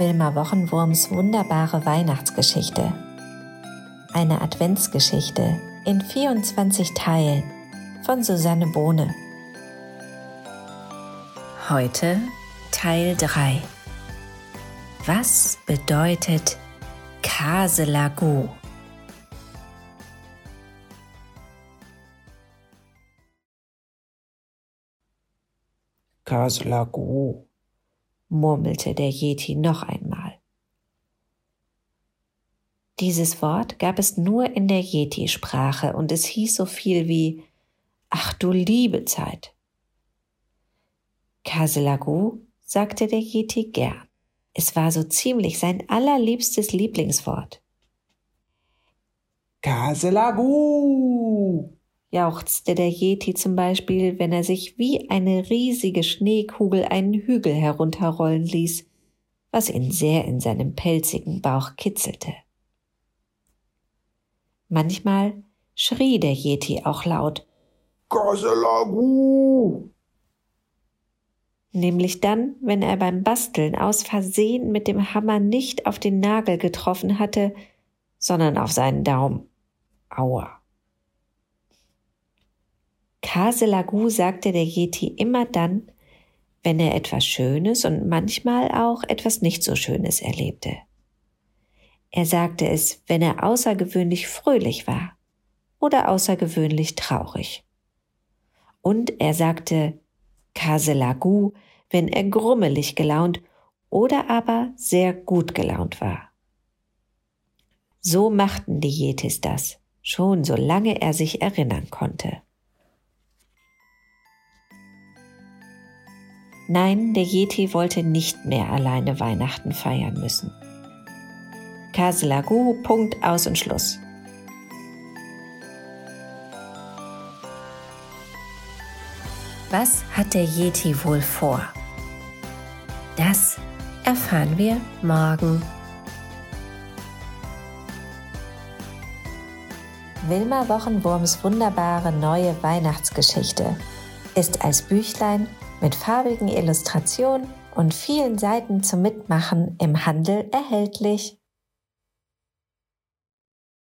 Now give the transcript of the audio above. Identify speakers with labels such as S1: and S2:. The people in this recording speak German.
S1: Wilma Wochenwurms wunderbare Weihnachtsgeschichte. Eine Adventsgeschichte in 24 Teilen von Susanne Bohne. Heute Teil 3. Was bedeutet Kaselagu?
S2: Kaselagu, murmelte der Yeti noch einmal.
S1: Dieses Wort gab es nur in der Yeti-Sprache und es hieß so viel wie Ach du liebe Zeit. Kaselagu sagte der Yeti gern. Es war so ziemlich sein allerliebstes Lieblingswort.
S2: Kaselagu!
S1: Jauchzte der Yeti zum Beispiel, wenn er sich wie eine riesige Schneekugel einen Hügel herunterrollen ließ, was ihn sehr in seinem pelzigen Bauch kitzelte. Manchmal schrie der Yeti auch laut
S2: Kaselagu!
S1: Nämlich dann, wenn er beim Basteln aus Versehen mit dem Hammer nicht auf den Nagel getroffen hatte, sondern auf seinen Daumen. Aua. Kaselagu sagte der Yeti immer dann, wenn er etwas Schönes und manchmal auch etwas nicht so Schönes erlebte. Er sagte es, wenn er außergewöhnlich fröhlich war oder außergewöhnlich traurig. Und er sagte Kaselagu, wenn er grummelig gelaunt oder aber sehr gut gelaunt war. So machten die Yetis das, schon solange er sich erinnern konnte. Nein, der Yeti wollte nicht mehr alleine Weihnachten feiern müssen. Kaselagu, Punkt, aus und Schluss. Was hat der Yeti wohl vor? Das erfahren wir morgen. Wilma Wochenwurms wunderbare neue Weihnachtsgeschichte ist als Büchlein mit farbigen Illustrationen und vielen Seiten zum Mitmachen im Handel erhältlich.